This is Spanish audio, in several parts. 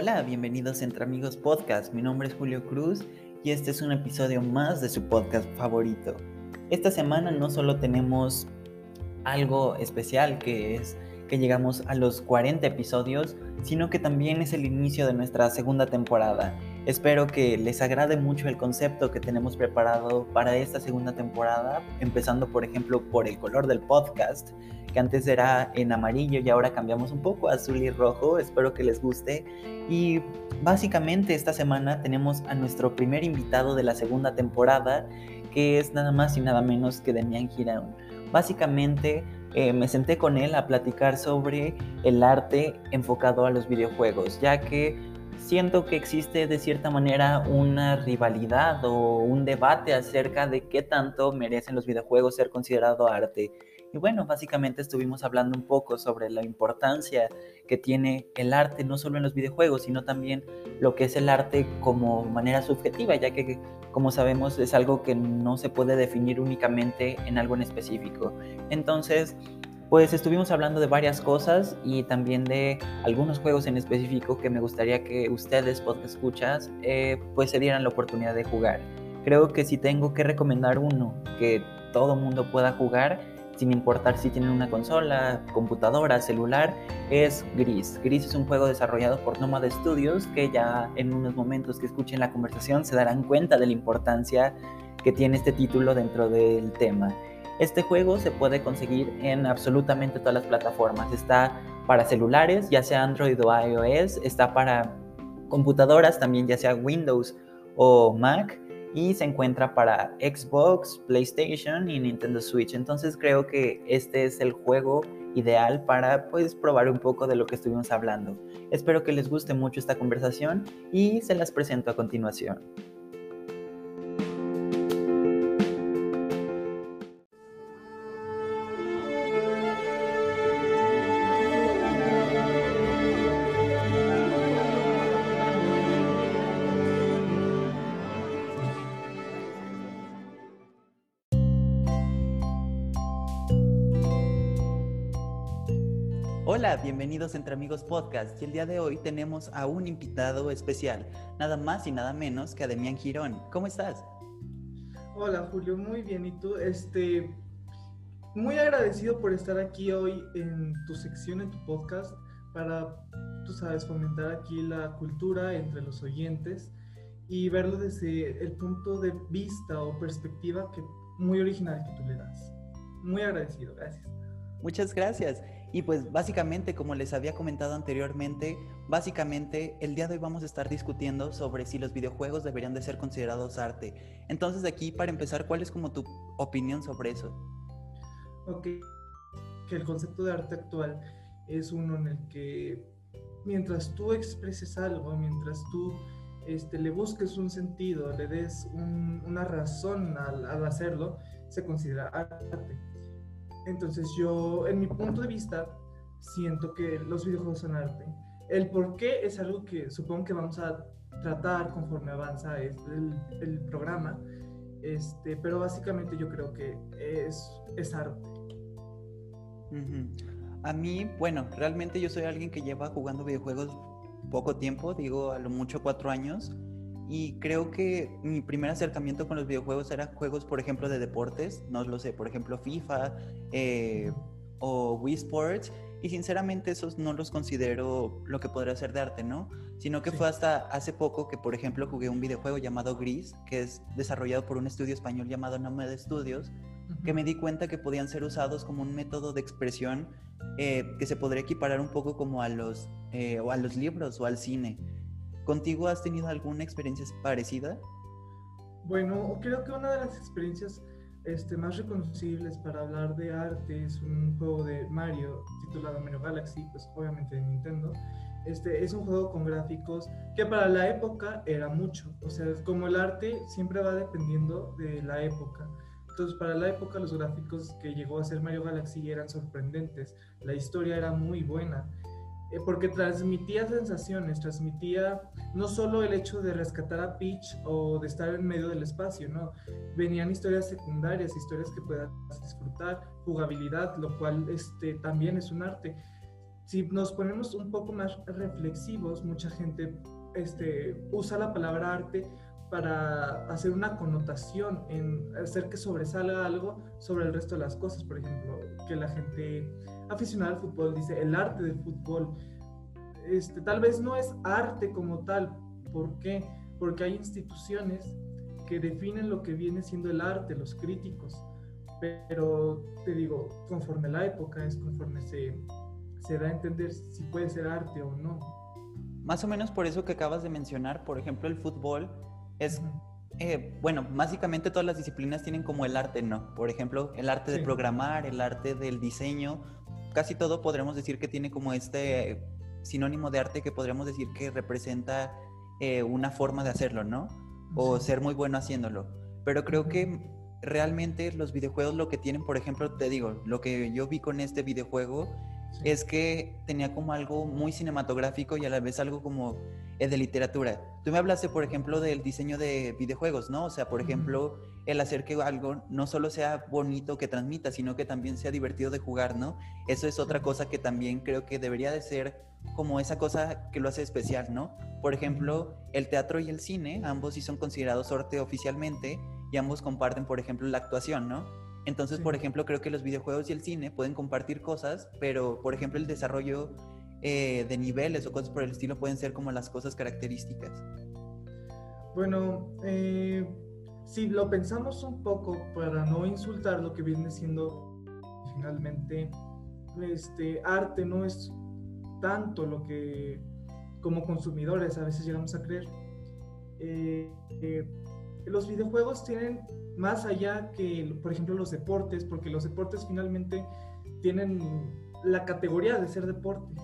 Hola, bienvenidos Entre Amigos Podcast. Mi nombre es Julio Cruz y este es un episodio más de su podcast favorito. Esta semana no solo tenemos algo especial que es que llegamos a los 40 episodios, sino que también es el inicio de nuestra segunda temporada. Espero que les agrade mucho el concepto que tenemos preparado para esta segunda temporada, empezando por ejemplo por el color del podcast, que antes era en amarillo y ahora cambiamos un poco a azul y rojo. Espero que les guste. Y básicamente esta semana tenemos a nuestro primer invitado de la segunda temporada, que es nada más y nada menos que Demian Girón. Básicamente eh, me senté con él a platicar sobre el arte enfocado a los videojuegos, ya que siento que existe de cierta manera una rivalidad o un debate acerca de qué tanto merecen los videojuegos ser considerado arte. Y bueno, básicamente estuvimos hablando un poco sobre la importancia que tiene el arte, no solo en los videojuegos, sino también lo que es el arte como manera subjetiva, ya que como sabemos es algo que no se puede definir únicamente en algo en específico. Entonces, pues estuvimos hablando de varias cosas y también de algunos juegos en específico que me gustaría que ustedes, podcast escuchas, eh, pues se dieran la oportunidad de jugar. Creo que si tengo que recomendar uno que todo mundo pueda jugar, sin importar si tienen una consola, computadora, celular, es Gris. Gris es un juego desarrollado por Nomad Studios que ya en unos momentos que escuchen la conversación se darán cuenta de la importancia que tiene este título dentro del tema. Este juego se puede conseguir en absolutamente todas las plataformas. Está para celulares, ya sea Android o iOS, está para computadoras también, ya sea Windows o Mac y se encuentra para Xbox, PlayStation y Nintendo Switch. Entonces creo que este es el juego ideal para pues probar un poco de lo que estuvimos hablando. Espero que les guste mucho esta conversación y se las presento a continuación. Hola, bienvenidos Entre Amigos Podcast y el día de hoy tenemos a un invitado especial, nada más y nada menos que a Demian Girón. ¿Cómo estás? Hola Julio, muy bien. ¿Y tú? Este, muy agradecido por estar aquí hoy en tu sección, en tu podcast, para, tú sabes, fomentar aquí la cultura entre los oyentes y verlo desde el punto de vista o perspectiva que muy original que tú le das. Muy agradecido, gracias. Muchas gracias. Y pues básicamente, como les había comentado anteriormente, básicamente el día de hoy vamos a estar discutiendo sobre si los videojuegos deberían de ser considerados arte. Entonces aquí, para empezar, ¿cuál es como tu opinión sobre eso? Ok, que el concepto de arte actual es uno en el que mientras tú expreses algo, mientras tú este, le busques un sentido, le des una razón al hacerlo, se considera arte entonces yo, en mi punto de vista, siento que los videojuegos son arte. El por qué es algo que supongo que vamos a tratar conforme avanza el, el programa, este, pero básicamente yo creo que es, es arte. A mí, bueno, realmente yo soy alguien que lleva jugando videojuegos poco tiempo, digo a lo mucho cuatro años, y creo que mi primer acercamiento con los videojuegos era juegos, por ejemplo, de deportes, no lo sé, por ejemplo, FIFA eh, o Wii Sports. Y sinceramente esos no los considero lo que podría ser de arte, ¿no? Sino que fue hasta hace poco que, por ejemplo, jugué un videojuego llamado Gris, que es desarrollado por un estudio español llamado Nomad Studios, que me di cuenta que podían ser usados como un método de expresión eh, que se podría equiparar un poco como a los, eh, o a los libros o al cine. ¿Contigo has tenido alguna experiencia parecida? Bueno, creo que una de las experiencias este, más reconocibles para hablar de arte es un juego de Mario titulado Mario Galaxy, pues obviamente de Nintendo. Este, es un juego con gráficos que para la época era mucho. O sea, como el arte siempre va dependiendo de la época. Entonces, para la época los gráficos que llegó a ser Mario Galaxy eran sorprendentes. La historia era muy buena. Eh, porque transmitía sensaciones, transmitía no solo el hecho de rescatar a Peach o de estar en medio del espacio, ¿no? Venían historias secundarias, historias que puedas disfrutar, jugabilidad, lo cual este, también es un arte. si nos ponemos un poco más reflexivos, mucha gente este, usa la palabra arte para hacer una connotación, en hacer que sobresalga algo sobre el resto de las cosas. Por ejemplo, que la gente aficionada al fútbol dice el arte del fútbol. Este, tal vez no es arte como tal. ¿Por qué? Porque hay instituciones que definen lo que viene siendo el arte, los críticos. Pero te digo, conforme la época es conforme se, se da a entender si puede ser arte o no. Más o menos por eso que acabas de mencionar, por ejemplo, el fútbol es, eh, bueno, básicamente todas las disciplinas tienen como el arte, ¿no? Por ejemplo, el arte de programar, el arte del diseño, casi todo podremos decir que tiene como este sinónimo de arte que podríamos decir que representa eh, una forma de hacerlo, ¿no? O ser muy bueno haciéndolo. Pero creo que realmente los videojuegos lo que tienen, por ejemplo, te digo, lo que yo vi con este videojuego es que tenía como algo muy cinematográfico y a la vez algo como de literatura. Tú me hablaste, por ejemplo, del diseño de videojuegos, ¿no? O sea, por ejemplo, el hacer que algo no solo sea bonito que transmita, sino que también sea divertido de jugar, ¿no? Eso es otra cosa que también creo que debería de ser como esa cosa que lo hace especial, ¿no? Por ejemplo, el teatro y el cine, ambos sí son considerados arte oficialmente y ambos comparten, por ejemplo, la actuación, ¿no? Entonces, por ejemplo, creo que los videojuegos y el cine pueden compartir cosas, pero, por ejemplo, el desarrollo eh, de niveles o cosas por el estilo pueden ser como las cosas características. Bueno, eh, si lo pensamos un poco para no insultar lo que viene siendo finalmente este arte no es tanto lo que como consumidores a veces llegamos a creer. Eh, los videojuegos tienen más allá que, por ejemplo, los deportes, porque los deportes finalmente tienen la categoría de ser deporte.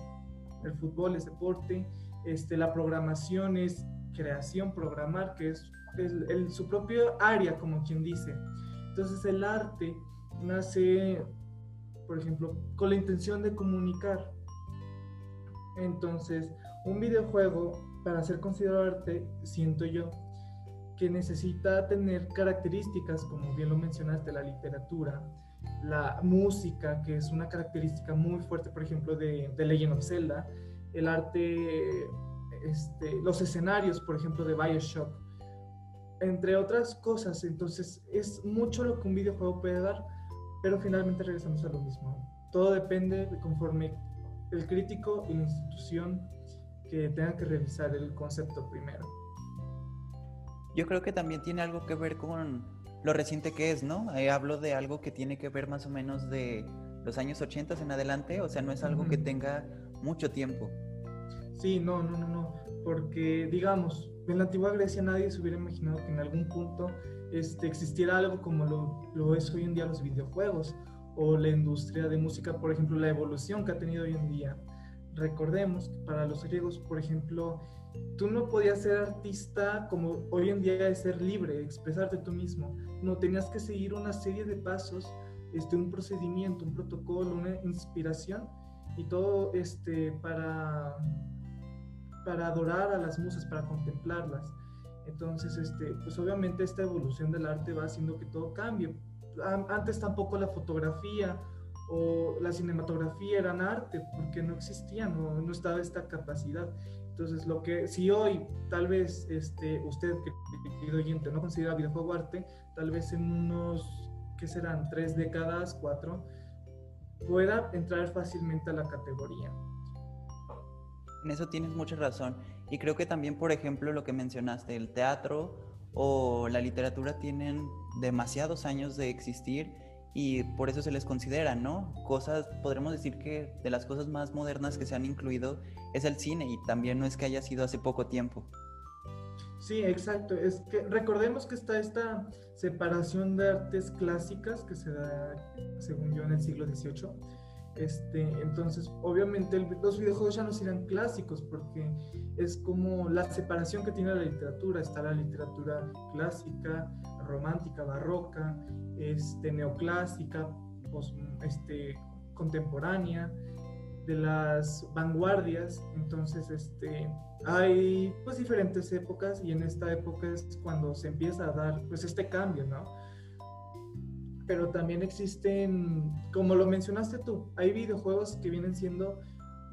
El fútbol es deporte, este, la programación es creación, programar, que es, su propio área, como quien dice. Entonces el arte nace, por ejemplo, con la intención de comunicar. Entonces, un videojuego, para ser considerado arte, siento yo, que necesita tener características, como bien lo mencionaste, la literatura, la música, que es una característica muy fuerte, por ejemplo, de, de Legend of Zelda, el arte, este, los escenarios, por ejemplo, de Bioshock, entre otras cosas. Entonces, es mucho lo que un videojuego puede dar, pero finalmente regresamos a lo mismo. Todo depende de conforme el crítico y la institución que tengan que revisar el concepto primero yo creo que también tiene algo que ver con lo reciente que es, ¿no? Eh, hablo de algo que tiene que ver más o menos de los años 80 en adelante, o sea, no es algo que tenga mucho tiempo. Sí, no, no, no, no, porque digamos, en la antigua Grecia nadie se hubiera imaginado que en algún punto este, existiera algo como lo, lo es hoy en día los videojuegos o la industria de música, por ejemplo, la evolución que ha tenido hoy en día. Recordemos que para los griegos, por ejemplo, tú no podías ser artista como hoy en día es ser libre, expresarte tú mismo. No, tenías que seguir una serie de pasos, este, un procedimiento, un protocolo, una inspiración y todo este, para, para adorar a las musas, para contemplarlas. Entonces, este, pues obviamente esta evolución del arte va haciendo que todo cambie. Antes tampoco la fotografía o la cinematografía eran arte porque no existían, no, no estaba esta capacidad. Entonces, lo que si hoy tal vez este, usted, querido oyente, no considera videojuego arte, tal vez en unos, ¿qué serán? Tres décadas, cuatro, pueda entrar fácilmente a la categoría. En eso tienes mucha razón. Y creo que también, por ejemplo, lo que mencionaste, el teatro o la literatura tienen demasiados años de existir y por eso se les considera, ¿no? Cosas, podremos decir que de las cosas más modernas que se han incluido es el cine y también no es que haya sido hace poco tiempo. Sí, exacto. Es que recordemos que está esta separación de artes clásicas que se da, según yo, en el siglo XVIII. Este, entonces, obviamente los videojuegos ya no serán clásicos porque es como la separación que tiene la literatura. Está la literatura clásica, romántica, barroca, este, neoclásica, este, contemporánea, de las vanguardias. Entonces, este, hay pues diferentes épocas y en esta época es cuando se empieza a dar pues este cambio, ¿no? Pero también existen, como lo mencionaste tú, hay videojuegos que vienen siendo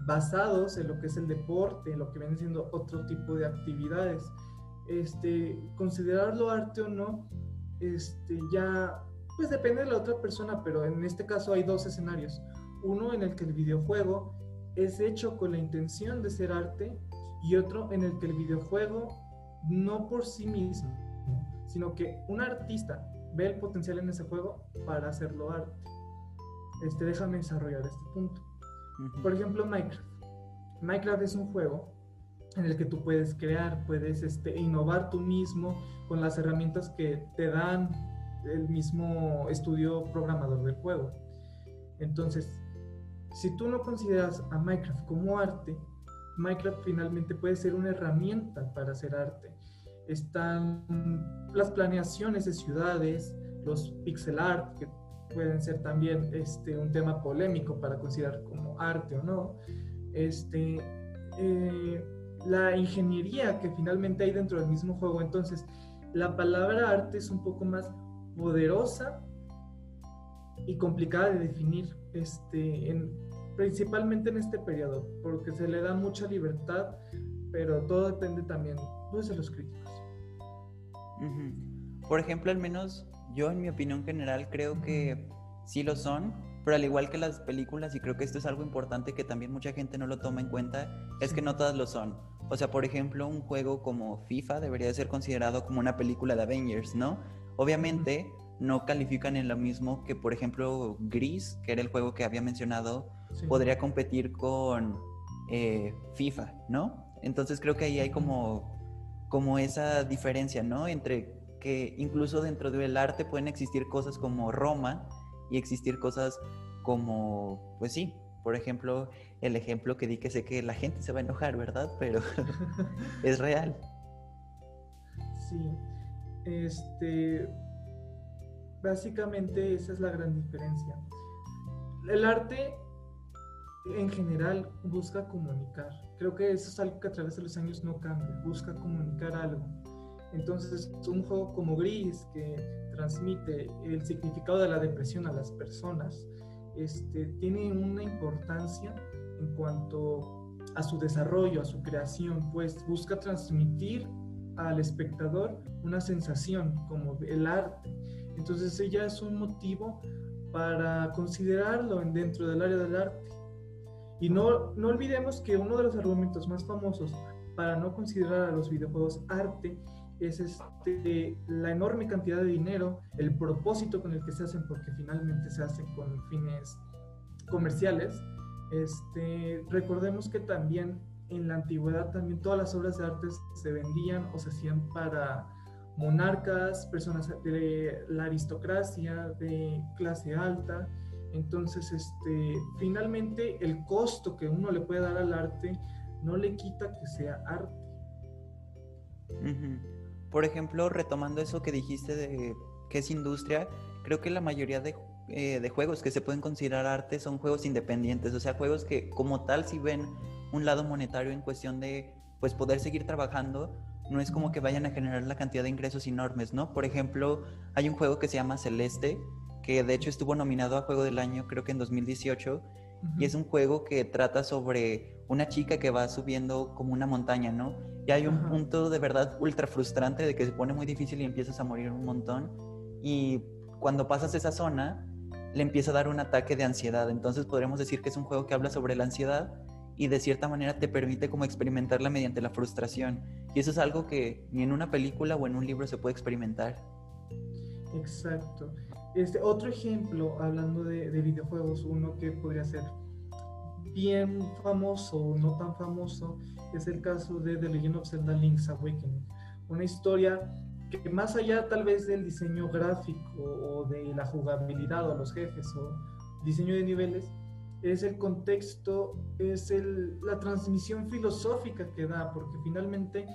basados en lo que es el deporte, en lo que viene siendo otro tipo de actividades. Este, considerarlo arte o no, este, ya pues depende de la otra persona, pero en este caso hay dos escenarios. Uno en el que el videojuego es hecho con la intención de ser arte y otro en el que el videojuego no por sí mismo, sino que un artista ve el potencial en ese juego para hacerlo arte. Este, déjame desarrollar este punto. Por ejemplo, Minecraft. Minecraft es un juego en el que tú puedes crear, puedes este, innovar tú mismo con las herramientas que te dan el mismo estudio programador del juego. Entonces, si tú no consideras a Minecraft como arte, Minecraft finalmente puede ser una herramienta para hacer arte. Están las planeaciones de ciudades, los pixel art, que pueden ser también este, un tema polémico para considerar como arte o no. Este, eh, la ingeniería que finalmente hay dentro del mismo juego. Entonces, la palabra arte es un poco más poderosa y complicada de definir, este, en, principalmente en este periodo, porque se le da mucha libertad, pero todo depende también pues, de los críticos. Por ejemplo, al menos yo en mi opinión general creo que sí lo son, pero al igual que las películas, y creo que esto es algo importante que también mucha gente no lo toma en cuenta, es que no todas lo son. O sea, por ejemplo, un juego como FIFA debería ser considerado como una película de Avengers, ¿no? Obviamente no califican en lo mismo que, por ejemplo, Gris, que era el juego que había mencionado, podría competir con eh, FIFA, ¿no? Entonces creo que ahí hay como, como esa diferencia, ¿no? Entre que incluso dentro del arte pueden existir cosas como Roma, y existir cosas como, pues sí, por ejemplo, el ejemplo que di que sé que la gente se va a enojar, ¿verdad? Pero es real. Sí, este, básicamente esa es la gran diferencia. El arte en general busca comunicar. Creo que eso es algo que a través de los años no cambia, busca comunicar algo. Entonces, un juego como Gris, que transmite el significado de la depresión a las personas, este, tiene una importancia en cuanto a su desarrollo, a su creación, pues busca transmitir al espectador una sensación como el arte. Entonces ella es un motivo para considerarlo dentro del área del arte. Y no, no olvidemos que uno de los argumentos más famosos para no considerar a los videojuegos arte es este, la enorme cantidad de dinero, el propósito con el que se hacen, porque finalmente se hacen con fines comerciales. Este, recordemos que también en la antigüedad también todas las obras de arte se vendían o se hacían para monarcas, personas de la aristocracia, de clase alta. Entonces, este, finalmente el costo que uno le puede dar al arte no le quita que sea arte. Por ejemplo, retomando eso que dijiste de que es industria, creo que la mayoría eh, de, juegos que se pueden considerar arte son juegos independientes, o sea, juegos que como tal si ven un lado monetario en cuestión de pues poder seguir trabajando, no es como que vayan a generar la cantidad de ingresos enormes, ¿no? Por ejemplo, hay un juego que se llama Celeste, que de hecho estuvo nominado a Juego del Año creo que en 2018, y es un juego que trata sobre una chica que va subiendo como una montaña, ¿no? Y hay un punto de verdad ultra frustrante de que se pone muy difícil y empiezas a morir un montón. Y cuando pasas esa zona, le empieza a dar un ataque de ansiedad. Entonces podríamos decir que es un juego que habla sobre la ansiedad y de cierta manera te permite como experimentarla mediante la frustración. Y eso es algo que ni en una película o en un libro se puede experimentar. Exacto. Este, otro ejemplo, hablando de, de videojuegos, uno que podría ser bien famoso o no tan famoso, es el caso de The Legend of Zelda Link's Awakening. Una historia que más allá tal vez del diseño gráfico o de la jugabilidad o los jefes o diseño de niveles, es el contexto, es el, la transmisión filosófica que da, porque finalmente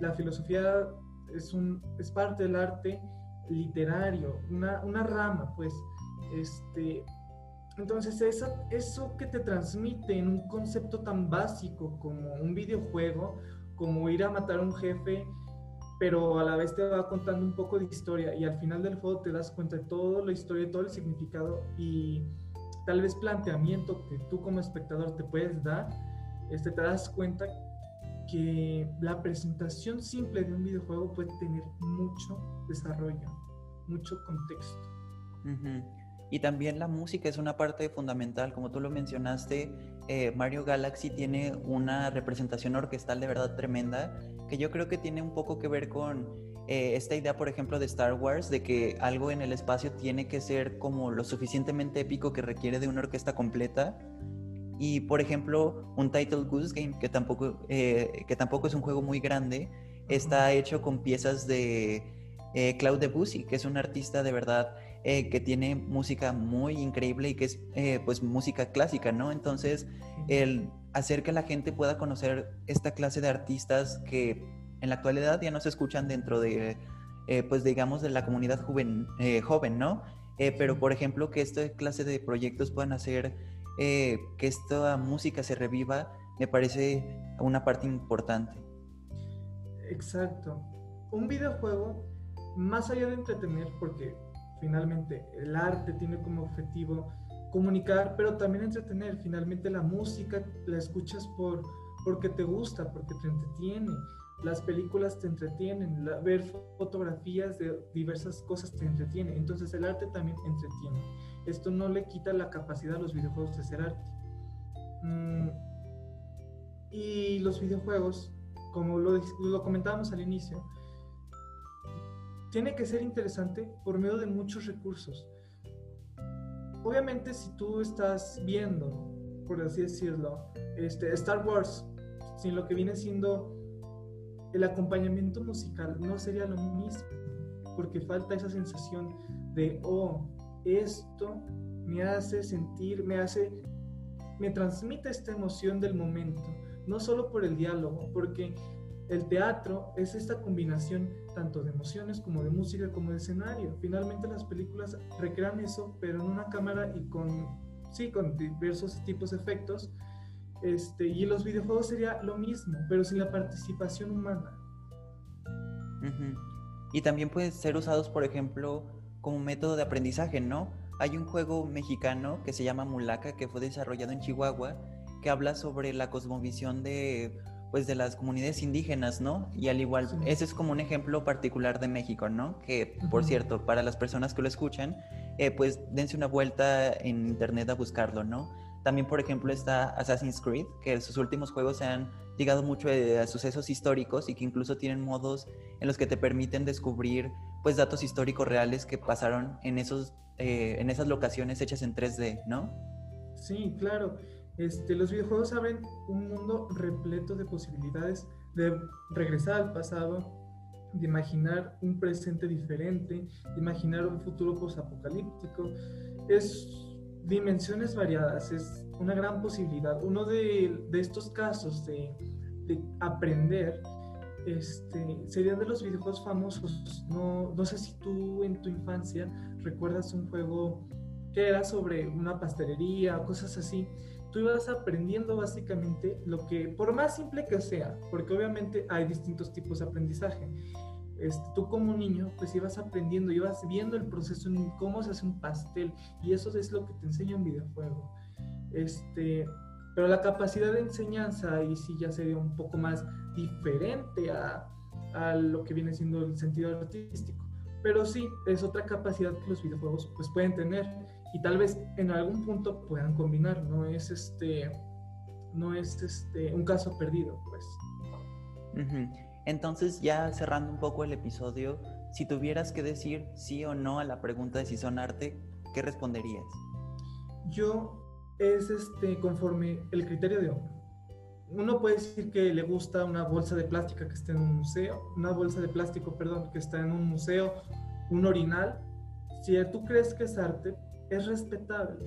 la filosofía es, un, es parte del arte literario, una, una rama, pues, este, entonces, eso, eso que te transmite en un concepto tan básico como un videojuego, como ir a matar a un jefe, pero a la vez te va contando un poco de historia y al final del juego te das cuenta de toda la historia, todo el significado y tal vez planteamiento que tú como espectador te puedes dar, este, te das cuenta que la presentación simple de un videojuego puede tener mucho desarrollo, mucho contexto. Y también la música es una parte fundamental, como tú lo mencionaste, eh, Mario Galaxy tiene una representación orquestal de verdad tremenda, que yo creo que tiene un poco que ver con eh, esta idea, por ejemplo, de Star Wars, de que algo en el espacio tiene que ser como lo suficientemente épico que requiere de una orquesta completa. Y, por ejemplo, un Title Goose Game, que tampoco, eh, que tampoco es un juego muy grande, está hecho con piezas de Claude Debussy, que es un artista de verdad eh, que tiene música muy increíble y que es eh, pues música clásica, ¿no? Entonces, el hacer que la gente pueda conocer esta clase de artistas que en la actualidad ya no se escuchan dentro de, eh, pues digamos, de la comunidad joven, joven ¿no? pero, por ejemplo, que esta clase de proyectos puedan hacer que esta música se reviva, me parece una parte importante. Exacto. Un videojuego, más allá de entretener, porque finalmente el arte tiene como objetivo comunicar, pero también entretener. Finalmente la música la escuchas por, porque te gusta, porque te entretiene. Las películas te entretienen, ver fotografías de diversas cosas te entretiene. Entonces el arte también entretiene. Esto no le quita la capacidad a los videojuegos de hacer arte. Mm, y los videojuegos, como lo comentábamos al inicio, tiene que ser interesante por medio de muchos recursos. Obviamente si tú estás viendo, por así decirlo, este, Star Wars, sin lo que viene siendo el acompañamiento musical, no sería lo mismo, porque falta esa sensación de, oh, esto me hace sentir, me hace, me transmite esta emoción del momento, no solo por el diálogo, porque el teatro es esta combinación tanto de emociones como de música como de escenario. Finalmente las películas recrean eso, pero en una cámara y con, sí, con diversos tipos de efectos. Este, y los videojuegos sería lo mismo, pero sin la participación humana. Y también pueden ser usados, por ejemplo, como método de aprendizaje, ¿no? Hay un juego mexicano que se llama Mulaca, que fue desarrollado en Chihuahua, que habla sobre la cosmovisión de pues de las comunidades indígenas, ¿no? Y al igual, ese es como un ejemplo particular de México, ¿no? Que, por cierto, para las personas que lo escuchan, eh, pues dense una vuelta en internet a buscarlo, ¿no? También, por ejemplo, está Assassin's Creed, que sus últimos juegos se han ligado mucho a sucesos históricos y que incluso tienen modos en los que te permiten descubrir, pues, datos históricos reales que pasaron en, esos, eh, en esas locaciones hechas en 3D, ¿no? Sí, claro. Este, los videojuegos abren un mundo repleto de posibilidades de regresar al pasado, de imaginar un presente diferente, de imaginar un futuro posapocalíptico. Es dimensiones variadas, es una gran posibilidad. Uno de, estos casos de, aprender este, sería de los videojuegos famosos. No, no sé si tú en tu infancia recuerdas un juego que era sobre una pastelería cosas así tú ibas aprendiendo básicamente lo que, por más simple que sea, porque obviamente hay distintos tipos de aprendizaje. Este, tú como niño, pues ibas aprendiendo, ibas viendo el proceso cómo se hace un pastel y eso es lo que te enseña un videojuego. Este, pero la capacidad de enseñanza ahí sí ya sería un poco más diferente a, a lo que viene siendo el sentido artístico. Pero sí, es otra capacidad que los videojuegos pues pueden tener y tal vez en algún punto puedan combinar, no es este no es este un caso perdido, pues. Entonces, ya cerrando un poco el episodio, si tuvieras que decir sí o no a la pregunta de si son arte, ¿qué responderías? Yo es este conforme el criterio de uno. Uno puede decir que le gusta una bolsa de plástico que está en un museo, una bolsa de plástico, perdón, que está en un museo, un orinal. Si tú crees que es arte, es respetable.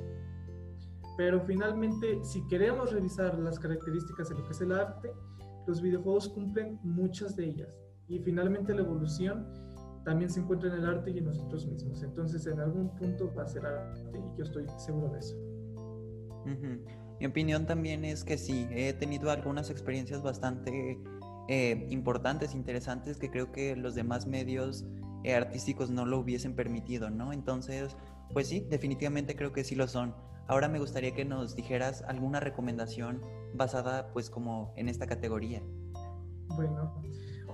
Pero finalmente, si queremos revisar las características de lo que es el arte, los videojuegos cumplen muchas de ellas. Y finalmente la evolución también se encuentra en el arte y en nosotros mismos. Entonces, en algún punto va a ser arte y yo estoy seguro de eso. Mi opinión también es que sí, he tenido algunas experiencias bastante eh, importantes, interesantes, que creo que los demás medios eh, artísticos no lo hubiesen permitido, ¿no? Entonces, pues sí, definitivamente creo que sí lo son. ahora me gustaría que nos dijeras alguna recomendación basada pues como en esta categoría. Bueno,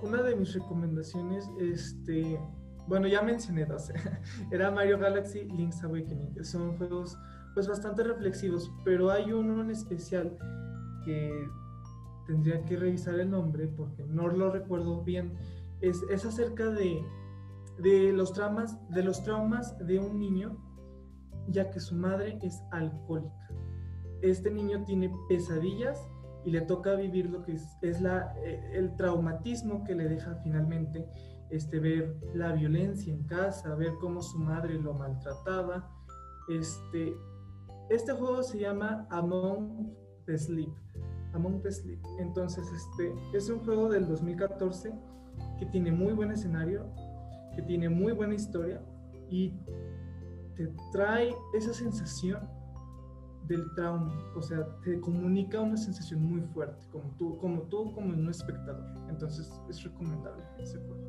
una de mis recomendaciones, este, bueno, ya mencioné dos, era Mario Galaxy Link's Awakening, son juegos pues bastante reflexivos, pero hay uno en especial que tendría que revisar el nombre porque no lo recuerdo bien, es, es acerca de, de, los traumas, de los traumas de un niño, ya que su madre es alcohólica. Este niño tiene pesadillas y le toca vivir lo que es, eh, el traumatismo que le deja finalmente este, ver la violencia en casa, ver cómo su madre lo maltrataba. Este, este juego se llama Among the Sleep. Among the Sleep. Entonces, este es un juego del 2014 que tiene muy buen escenario, que tiene muy buena historia y te trae esa sensación del trauma, o sea, te comunica una sensación muy fuerte, como tú, como tú, como un espectador. Entonces, es recomendable ese juego.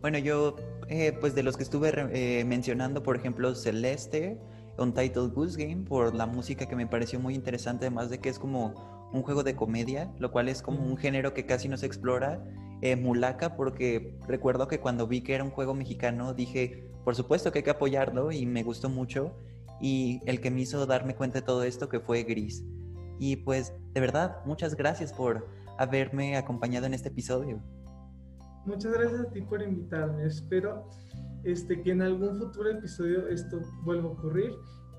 Bueno, yo, eh, pues de los que estuve eh, mencionando, por ejemplo, Celeste, Untitled Goose Game, por la música que me pareció muy interesante, además de que es como un juego de comedia, lo cual es como un género que casi no se explora. Eh, Mulaka, porque recuerdo que cuando vi que era un juego mexicano, dije, por supuesto que hay que apoyarlo y me gustó mucho. Y el que me hizo darme cuenta de todo esto que fue Gris. Y pues, de verdad, muchas gracias por haberme acompañado en este episodio. Muchas gracias a ti por invitarme. Espero este, que en algún futuro episodio esto vuelva a ocurrir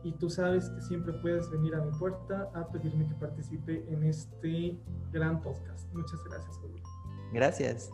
y tú sabes que siempre puedes venir a mi puerta a pedirme que participe en este gran podcast. Muchas gracias, Julio. Gracias.